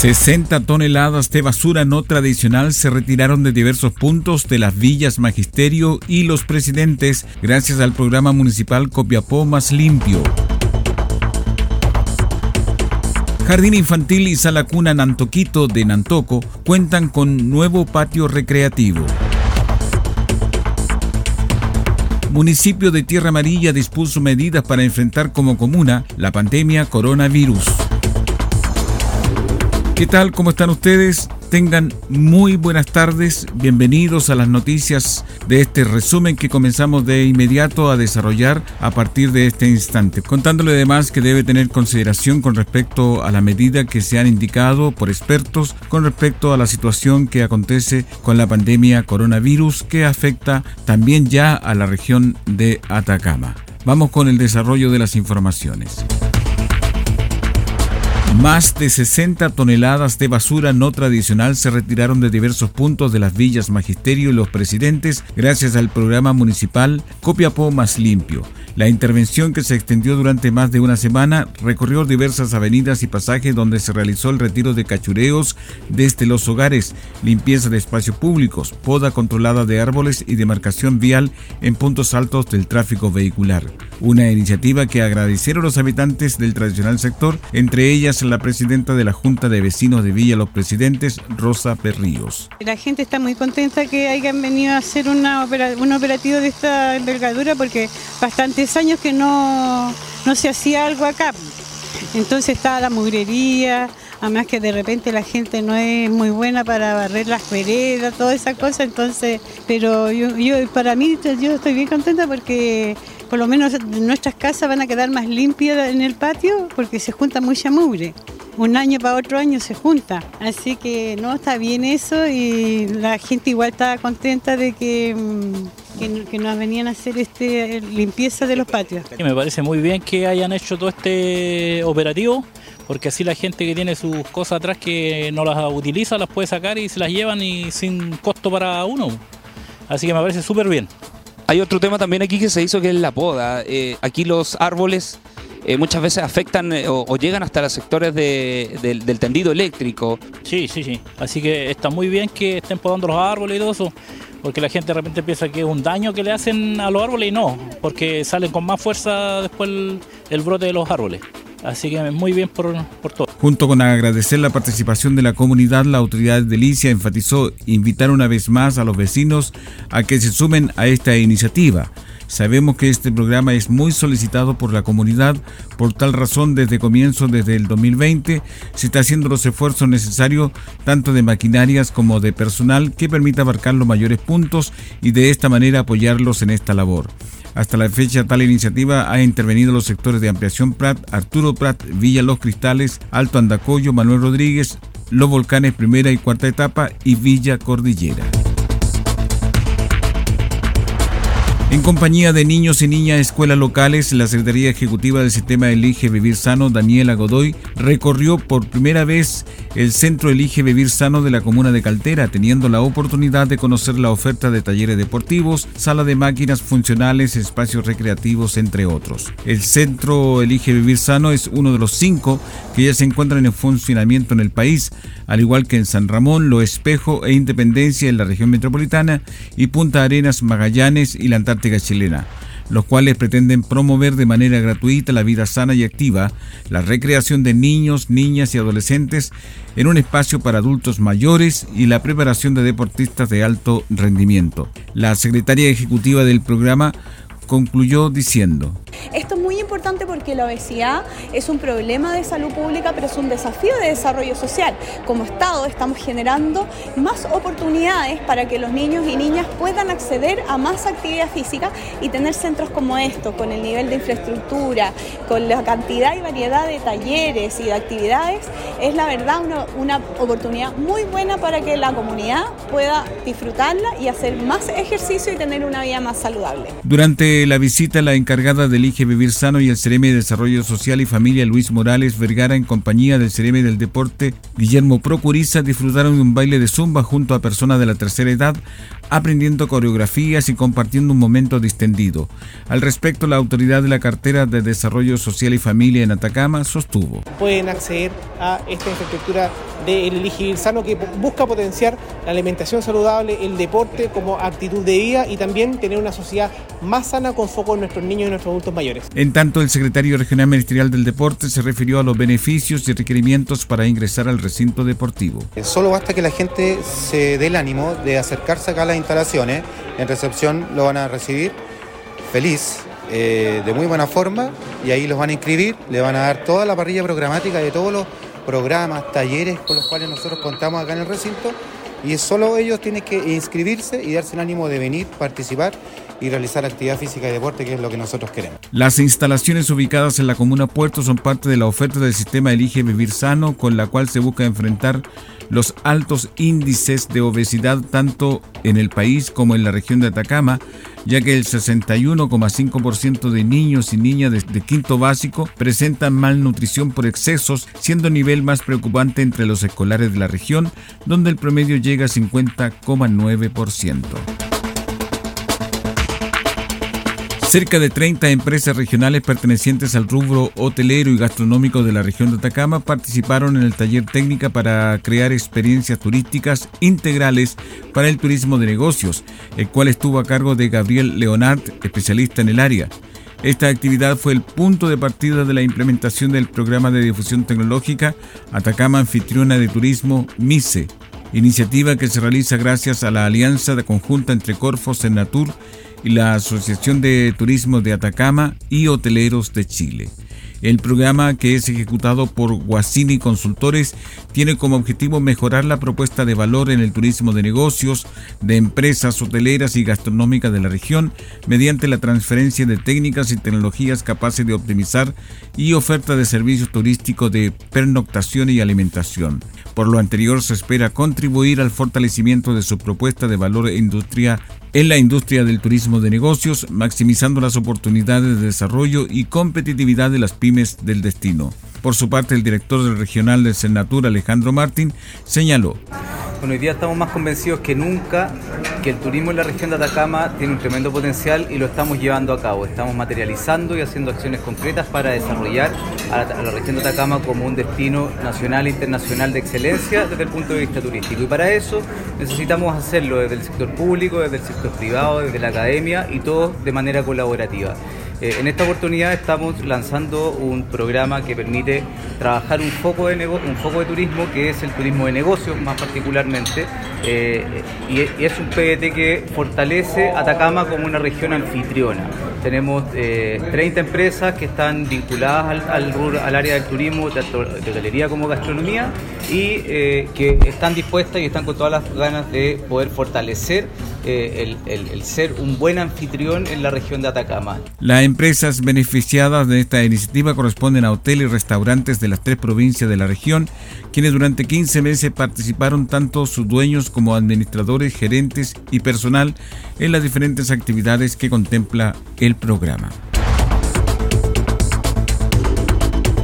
60 toneladas de basura no tradicional se retiraron de diversos puntos de las villas Magisterio y Los Presidentes gracias al programa municipal Copiapó Más Limpio. Jardín Infantil y Sala Cuna Nantoquito de Nantoco cuentan con nuevo patio recreativo. Municipio de Tierra Amarilla dispuso medidas para enfrentar como comuna la pandemia coronavirus. ¿Qué tal? ¿Cómo están ustedes? Tengan muy buenas tardes, bienvenidos a las noticias de este resumen que comenzamos de inmediato a desarrollar a partir de este instante, contándole además que debe tener consideración con respecto a la medida que se han indicado por expertos con respecto a la situación que acontece con la pandemia coronavirus que afecta también ya a la región de Atacama. Vamos con el desarrollo de las informaciones. Más de 60 toneladas de basura no tradicional se retiraron de diversos puntos de las villas Magisterio y los Presidentes gracias al programa municipal Copiapó Más Limpio. La intervención que se extendió durante más de una semana recorrió diversas avenidas y pasajes donde se realizó el retiro de cachureos desde los hogares, limpieza de espacios públicos, poda controlada de árboles y demarcación vial en puntos altos del tráfico vehicular. Una iniciativa que agradecieron los habitantes del tradicional sector, entre ellas la presidenta de la Junta de Vecinos de Villa Los Presidentes, Rosa Perríos. La gente está muy contenta que hayan venido a hacer una un operativo de esta envergadura porque años que no, no se hacía algo acá. Entonces estaba la mugrería, además que de repente la gente no es muy buena para barrer las veredas, toda esa cosa, entonces, pero yo, yo para mí yo estoy bien contenta porque por lo menos nuestras casas van a quedar más limpias en el patio porque se junta mucha mugre. Un año para otro año se junta. Así que no, está bien eso y la gente igual está contenta de que, que, nos venían a hacer este limpieza de los patios. Me parece muy bien que hayan hecho todo este operativo porque así la gente que tiene sus cosas atrás que no las utiliza las puede sacar y se las llevan y sin costo para uno. Así que me parece súper bien. Hay otro tema también aquí que se hizo que es la poda. Eh, aquí los árboles eh, muchas veces afectan eh, o, llegan hasta los sectores del tendido eléctrico. Sí, sí, sí. Así que está muy bien que estén podando los árboles y todo eso, porque la gente de repente piensa que es un daño que le hacen a los árboles y no, porque salen con más fuerza después el brote de los árboles. Así que muy bien por, todo. Junto con agradecer la participación de la comunidad, la autoridad de Licia enfatizó invitar una vez más a los vecinos a que se sumen a esta iniciativa. Sabemos que este programa es muy solicitado por la comunidad, por tal razón desde comienzo, desde el 2020, se está haciendo los esfuerzos necesarios tanto de maquinarias como de personal que permita abarcar los mayores puntos y de esta manera apoyarlos en esta labor. Hasta la fecha, tal iniciativa ha intervenido los sectores de Ampliación Prat, Arturo Prat, Villa Los Cristales, Alto Andacoyo, Manuel Rodríguez, Los Volcanes primera y cuarta etapa y Villa Cordillera. En compañía de niños y niñas escuelas locales, la Secretaría Ejecutiva del Sistema Elige Vivir Sano, Daniela Godoy, recorrió por primera vez el Centro Elige Vivir Sano de la comuna de Caltera, teniendo la oportunidad de conocer la oferta de talleres deportivos, sala de máquinas funcionales, espacios recreativos, entre otros. El Centro Elige Vivir Sano es uno de los cinco que ya se encuentran en funcionamiento en el país, al igual que en San Ramón, Lo Espejo e Independencia en la región metropolitana y Punta Arenas, Magallanes y la Chilena. los cuales pretenden promover de manera gratuita la vida sana y activa, la recreación de niños, niñas y adolescentes en un espacio para adultos mayores y la preparación de deportistas de alto rendimiento. La secretaria ejecutiva del programa concluyó diciendo, Esto importante porque la obesidad es un problema de salud pública, pero es un desafío de desarrollo social. Como Estado estamos generando más oportunidades para que los niños y niñas puedan acceder a más actividad física y tener centros como estos, con el nivel de infraestructura, con la cantidad y variedad de talleres y de actividades, es la verdad una, una oportunidad muy buena para que la comunidad pueda disfrutarla y hacer más ejercicio y tener una vida más saludable. Durante la visita, la encargada del IGE Vivir Sano y el Cereme de Desarrollo Social y Familia Luis Morales Vergara en compañía del Cereme del Deporte Guillermo Procuriza disfrutaron de un baile de zumba junto a personas de la tercera edad, aprendiendo coreografías y compartiendo un momento distendido. Al respecto, la autoridad de la cartera de Desarrollo Social y Familia en Atacama sostuvo. Pueden acceder a esta infraestructura del Vivir Sano que busca potenciar la alimentación saludable, el deporte como actitud de vida y también tener una sociedad más sana con foco en nuestros niños y nuestros adultos mayores. En tanto, el secretario regional ministerial del deporte se refirió a los beneficios y requerimientos para ingresar al recinto deportivo. Solo basta que la gente se dé el ánimo de acercarse acá a las instalaciones. En recepción lo van a recibir feliz, eh, de muy buena forma, y ahí los van a inscribir, le van a dar toda la parrilla programática de todos los programas, talleres con los cuales nosotros contamos acá en el recinto y solo ellos tienen que inscribirse y darse el ánimo de venir, participar y realizar actividad física y deporte, que es lo que nosotros queremos. Las instalaciones ubicadas en la comuna Puerto son parte de la oferta del sistema Elige Vivir Sano, con la cual se busca enfrentar los altos índices de obesidad tanto en el país como en la región de Atacama, ya que el 61,5% de niños y niñas de, quinto básico presentan malnutrición por excesos, siendo el nivel más preocupante entre los escolares de la región, donde el promedio llega a 50,9%. Cerca de 30 empresas regionales pertenecientes al rubro hotelero y gastronómico de la región de Atacama participaron en el taller técnica para crear experiencias turísticas integrales para el turismo de negocios, el cual estuvo a cargo de Gabriel Leonard, especialista en el área. Esta actividad fue el punto de partida de la implementación del programa de difusión tecnológica Atacama Anfitriona de Turismo MICE, iniciativa que se realiza gracias a la alianza de conjunta entre Corfo, Senatur y la Asociación de Turismo de Atacama y Hoteleros de Chile. El programa, que es ejecutado por Guasini Consultores, tiene como objetivo mejorar la propuesta de valor en el turismo de negocios, de empresas hoteleras y gastronómicas de la región, mediante la transferencia de técnicas y tecnologías capaces de optimizar y oferta de servicios turísticos de pernoctación y alimentación. Por lo anterior, se espera contribuir al fortalecimiento de su propuesta de valor e industria en la industria del turismo de negocios, maximizando las oportunidades de desarrollo y competitividad de las pymes del destino. Por su parte, el director del regional del Senatur, Alejandro Martín, señaló. Bueno, hoy día estamos más convencidos que nunca que el turismo en la región de Atacama tiene un tremendo potencial y lo estamos llevando a cabo. Estamos materializando y haciendo acciones concretas para desarrollar a la, a la región de Atacama como un destino nacional e internacional de excelencia desde el punto de vista turístico. Y para eso necesitamos hacerlo desde el sector público, desde el sector privado, desde la academia y todo de manera colaborativa. Eh, en esta oportunidad estamos lanzando un programa que permite trabajar un foco de, un foco de turismo que es el turismo de negocios más particularmente eh, y, es un PDT que fortalece Atacama como una región anfitriona. Tenemos eh, 30 empresas que están vinculadas al área del turismo, tanto de hotelería como gastronomía y eh, que están dispuestas y están con todas las ganas de poder fortalecer el, el, ser un buen anfitrión en la región de Atacama. La empresas beneficiadas de esta iniciativa corresponden a hoteles y restaurantes de las tres provincias de la región, quienes durante 15 meses participaron tanto sus dueños como administradores, gerentes y personal en las diferentes actividades que contempla el programa.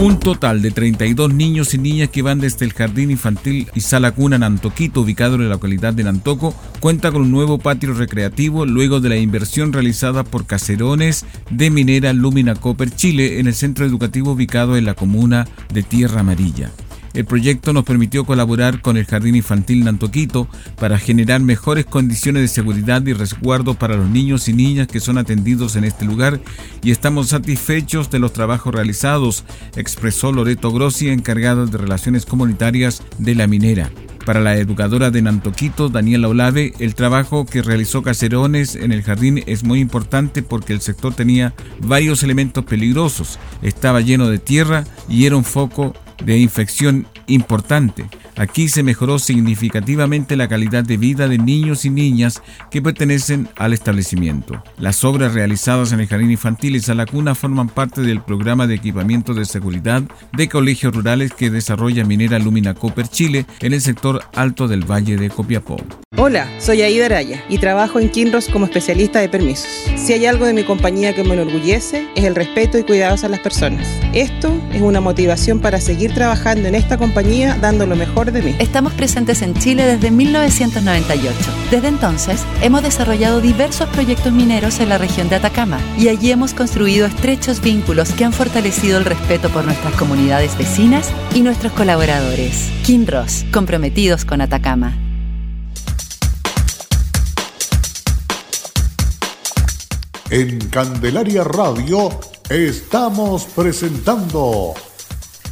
Un total de 32 niños y niñas que van desde el jardín infantil y sala cuna Nantoquito, ubicado en la localidad de Nantoco, cuenta con un nuevo patio recreativo luego de la inversión realizada por Caserones de Minera Lumina Copper Chile en el centro educativo ubicado en la comuna de Tierra Amarilla. El proyecto nos permitió colaborar con el Jardín Infantil Nantoquito para generar mejores condiciones de seguridad y resguardo para los niños y niñas que son atendidos en este lugar y estamos satisfechos de los trabajos realizados, expresó Loreto Grossi, encargada de Relaciones Comunitarias de la Minera. Para la educadora de Nantoquito, Daniela Olave, el trabajo que realizó Cacerones en el jardín es muy importante porque el sector tenía varios elementos peligrosos, estaba lleno de tierra y era un foco de infección importante. Aquí se mejoró significativamente la calidad de vida de niños y niñas que pertenecen al establecimiento. Las obras realizadas en el Jardín Infantil y Salacuna forman parte del programa de equipamiento de seguridad de colegios rurales que desarrolla Minera Lumina Copper Chile en el sector alto del Valle de Copiapó. Hola, soy Aida Araya y trabajo en Kinross como especialista de permisos. Si hay algo de mi compañía que me enorgullece es el respeto y cuidados a las personas. Esto es una motivación para seguir trabajando en esta compañía dando lo mejor de mí. Estamos presentes en Chile desde 1998. Desde entonces, hemos desarrollado diversos proyectos mineros en la región de Atacama y allí hemos construido estrechos vínculos que han fortalecido el respeto por nuestras comunidades vecinas y nuestros colaboradores. Kinross, comprometidos con Atacama. En Candelaria Radio estamos presentando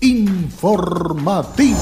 Informativo.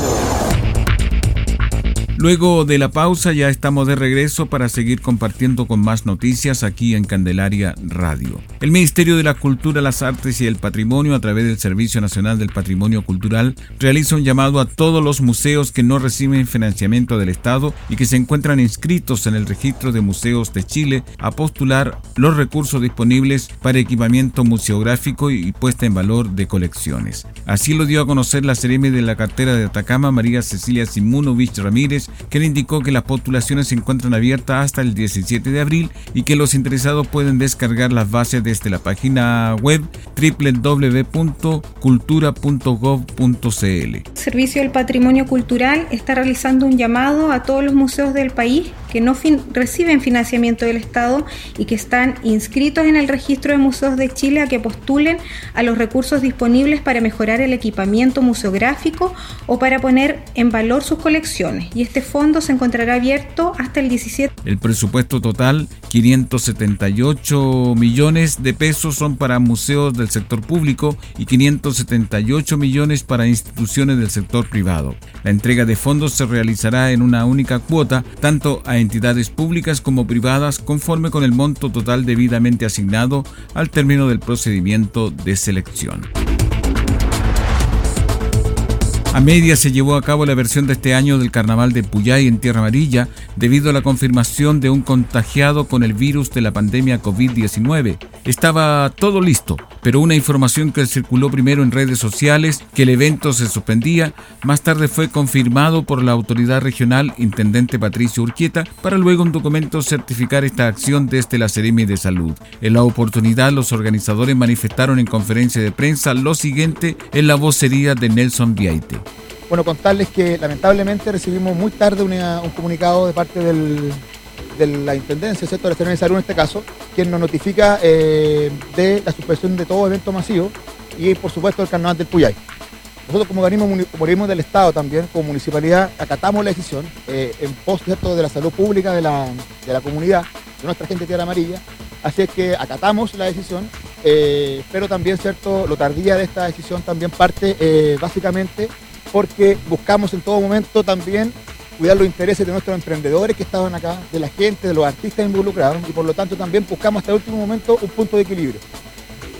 Luego de la pausa ya estamos de regreso para seguir compartiendo con más noticias aquí en Candelaria Radio. El Ministerio de la Cultura, las Artes y el Patrimonio a través del Servicio Nacional del Patrimonio Cultural realiza un llamado a todos los museos que no reciben financiamiento del Estado y que se encuentran inscritos en el registro de museos de Chile a postular los recursos disponibles para equipamiento museográfico y puesta en valor de colecciones. Así lo dio a conocer la Seremi de la cartera de Atacama, María Cecilia Simunovich Ramírez, que le indicó que las postulaciones se encuentran abiertas hasta el 17 de abril y que los interesados pueden descargar las bases desde la página web www.cultura.gov.cl. Servicio del Patrimonio Cultural está realizando un llamado a todos los museos del país que no reciben financiamiento del Estado y que están inscritos en el registro de museos de Chile a que postulen a los recursos disponibles para mejorar el equipamiento museográfico o para poner en valor sus colecciones. Y este fondo se encontrará abierto hasta el 17. El presupuesto total, 578 millones de pesos, son para museos del sector público y 578 millones para instituciones del sector privado. La entrega de fondos se realizará en una única cuota, tanto a entidades públicas como privadas, conforme con el monto total debidamente asignado al término del procedimiento de selección. A media se llevó a cabo la versión de este año del Carnaval de Puyay en Tierra Amarilla debido a la confirmación de un contagiado con el virus de la pandemia COVID-19. Estaba todo listo, pero una información que circuló primero en redes sociales que el evento se suspendía, más tarde fue confirmado por la autoridad regional Intendente Patricio Urquieta para luego un documento certificar esta acción desde la Seremi de Salud. En la oportunidad los organizadores manifestaron en conferencia de prensa lo siguiente en la vocería de Nelson Viaite. Bueno, contarles que lamentablemente recibimos muy tarde un comunicado de parte de la Intendencia, ¿cierto? de la de Salud en este caso, quien nos notifica eh, de la suspensión de todo evento masivo y por supuesto el carnaval del Puyay. Nosotros como organismo, del Estado también, como municipalidad, acatamos la decisión eh, en pos de la salud pública de la, comunidad, de nuestra gente de Tierra Amarilla. Así es que acatamos la decisión, eh, pero también, ¿cierto? Lo tardía de esta decisión también parte básicamente porque buscamos en todo momento también cuidar los intereses de nuestros emprendedores que estaban acá, de la gente, de los artistas involucrados y por lo tanto también buscamos hasta el último momento un punto de equilibrio.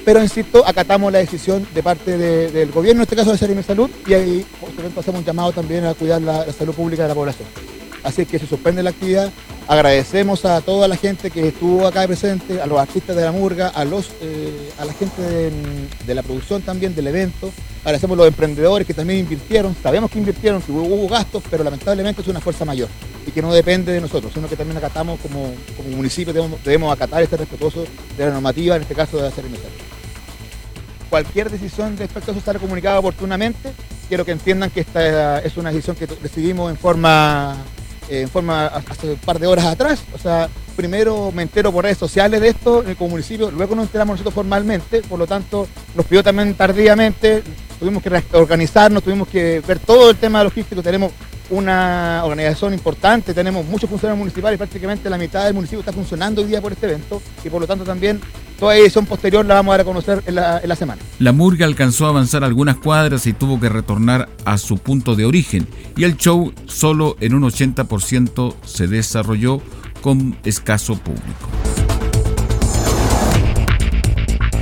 Pero insisto, acatamos la decisión de parte del gobierno, en este caso de Seremi Salud, y ahí por hacemos un llamado también a cuidar la, salud pública de la población. Así que se suspende la actividad Agradecemos a toda la gente que estuvo acá presente, a los artistas de la murga, a, los, eh, a la gente de, la producción también del evento. Agradecemos a los emprendedores que también invirtieron. Sabemos que invirtieron, que hubo, gastos, pero lamentablemente es una fuerza mayor y que no depende de nosotros, sino que también acatamos como, como municipio, debemos, debemos acatar este respetuoso de la normativa, en este caso de hacer Cualquier decisión respecto a eso estará comunicada oportunamente. Quiero que entiendan que esta es una decisión que decidimos en forma en forma hace un par de horas atrás. O sea, primero me entero por redes sociales de esto el municipio, luego nos enteramos nosotros formalmente, por lo tanto nos pidió también tardíamente, tuvimos que organizarnos, tuvimos que ver todo el tema logístico, tenemos una organización importante, tenemos muchos funcionarios municipales, prácticamente la mitad del municipio está funcionando hoy día por este evento y por lo tanto también toda edición posterior la vamos a dar a conocer en la, en la semana. La murga alcanzó a avanzar algunas cuadras y tuvo que retornar a su punto de origen y el show solo en un 80% se desarrolló con escaso público.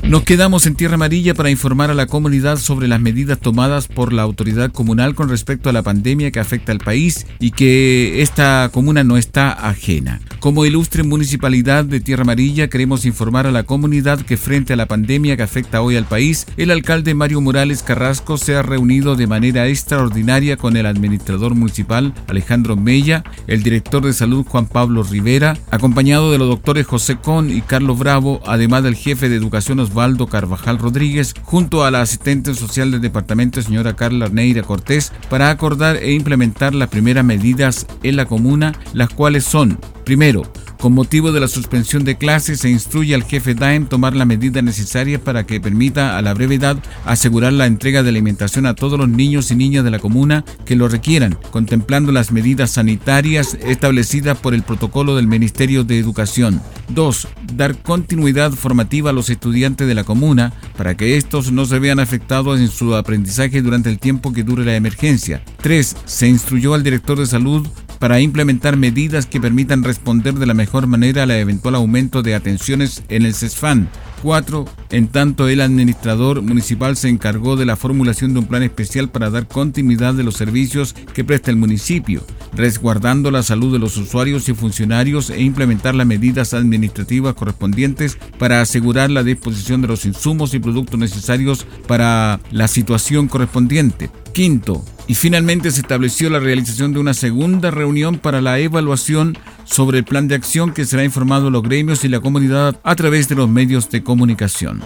Nos quedamos en Tierra Amarilla para informar a la comunidad sobre las medidas tomadas por la autoridad comunal con respecto a la pandemia que afecta al país y que esta comuna no está ajena. Como ilustre municipalidad de Tierra Amarilla queremos informar a la comunidad que frente a la pandemia que afecta hoy al país, el alcalde Mario Morales Carrasco se ha reunido de manera extraordinaria con el administrador municipal Alejandro Mella, el director de salud Juan Pablo Rivera, acompañado de los doctores José Con y Carlos Bravo, además del jefe de educación Osvaldo Carvajal Rodríguez, junto a la asistente social del departamento, señora Carla Neira Cortés, para acordar e implementar las primeras medidas en la comuna, las cuales son, primero, con motivo de la suspensión de clases, se instruye al jefe DAEM tomar la medida necesaria para que permita a la brevedad asegurar la entrega de alimentación a todos los niños y niñas de la comuna que lo requieran, contemplando las medidas sanitarias establecidas por el protocolo del Ministerio de Educación. 2. Dar continuidad formativa a los estudiantes de la comuna para que estos no se vean afectados en su aprendizaje durante el tiempo que dure la emergencia. 3. Se instruyó al director de salud para implementar medidas que permitan responder de la mejor manera al eventual aumento de atenciones en el CESFAN. 4. En tanto, el administrador municipal se encargó de la formulación de un plan especial para dar continuidad de los servicios que presta el municipio, resguardando la salud de los usuarios y funcionarios e implementar las medidas administrativas correspondientes para asegurar la disposición de los insumos y productos necesarios para la situación correspondiente. Quinto, y finalmente se estableció la realización de una segunda reunión para la evaluación sobre el plan de acción que será informado a los gremios y la comunidad a través de los medios de comunicación.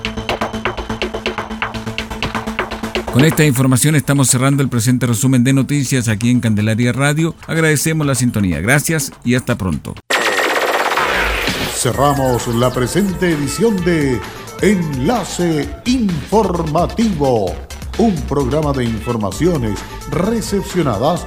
Con esta información estamos cerrando el presente resumen de noticias aquí en Candelaria Radio. Agradecemos la sintonía. Gracias y hasta pronto. Cerramos la presente edición de Enlace Informativo un programa de informaciones recepcionadas